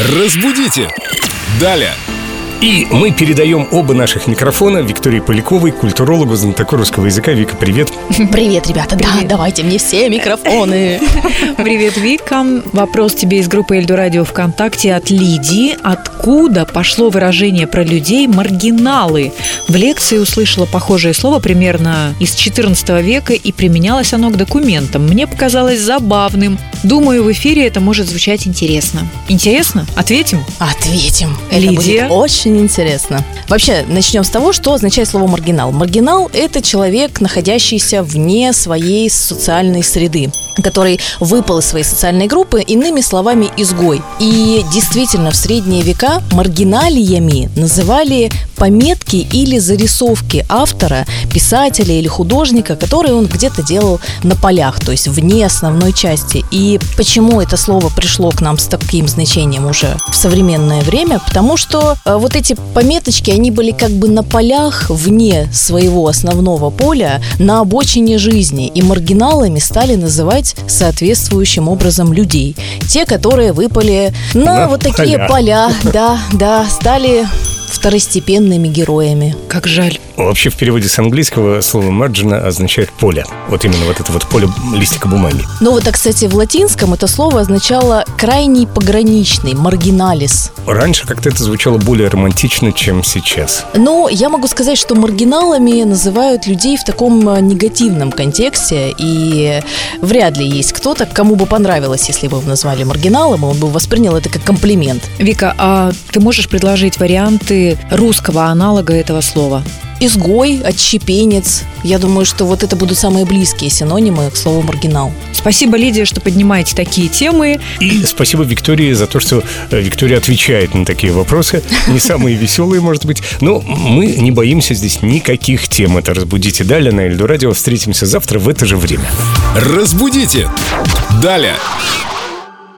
Разбудите! Далее! И мы передаем оба наших микрофона Виктории Поляковой, культурологу, знатоку русского языка. Вика, привет. Привет, ребята. Да, давайте мне все микрофоны. Привет, Вика. Вопрос тебе из группы Эльду Радио ВКонтакте от Лидии. Откуда пошло выражение про людей «маргиналы»? В лекции услышала похожее слово примерно из 14 века, и применялось оно к документам. Мне показалось забавным. Думаю, в эфире это может звучать интересно. Интересно? Ответим? Ответим. Это Лидия? будет очень интересно. Вообще, начнем с того, что означает слово маргинал. Маргинал – это человек, находящийся вне своей социальной среды который выпал из своей социальной группы, иными словами, изгой. И действительно, в средние века маргиналиями называли пометки или зарисовки автора, писателя или художника, которые он где-то делал на полях, то есть вне основной части. И почему это слово пришло к нам с таким значением уже в современное время? Потому что э, вот эти пометочки, они были как бы на полях вне своего основного поля, на обочине жизни. И маргиналами стали называть соответствующим образом людей. Те, которые выпали на, На вот такие поля. поля, да, да, стали второстепенными героями. Как жаль. Вообще в переводе с английского слово «марджина» означает «поле». Вот именно вот это вот поле листика бумаги. Ну вот, а, кстати, в латинском это слово означало крайний пограничный, маргиналис. Раньше как-то это звучало более романтично, чем сейчас. Но я могу сказать, что маргиналами называют людей в таком э, негативном контексте, и вряд ли есть кто-то, кому бы понравилось, если бы его назвали маргиналом, и он бы воспринял это как комплимент. Вика, а ты можешь предложить варианты русского аналога этого слова? Изгой, отщепенец. Я думаю, что вот это будут самые близкие синонимы к слову маргинал. Спасибо, Лидия, что поднимаете такие темы. И спасибо Виктории за то, что э, Виктория отвечает на такие вопросы. Не самые веселые, может быть. Но мы не боимся здесь никаких тем. Это «Разбудите далее» на Эльду Радио. Встретимся завтра в это же время. Разбудите! Далее!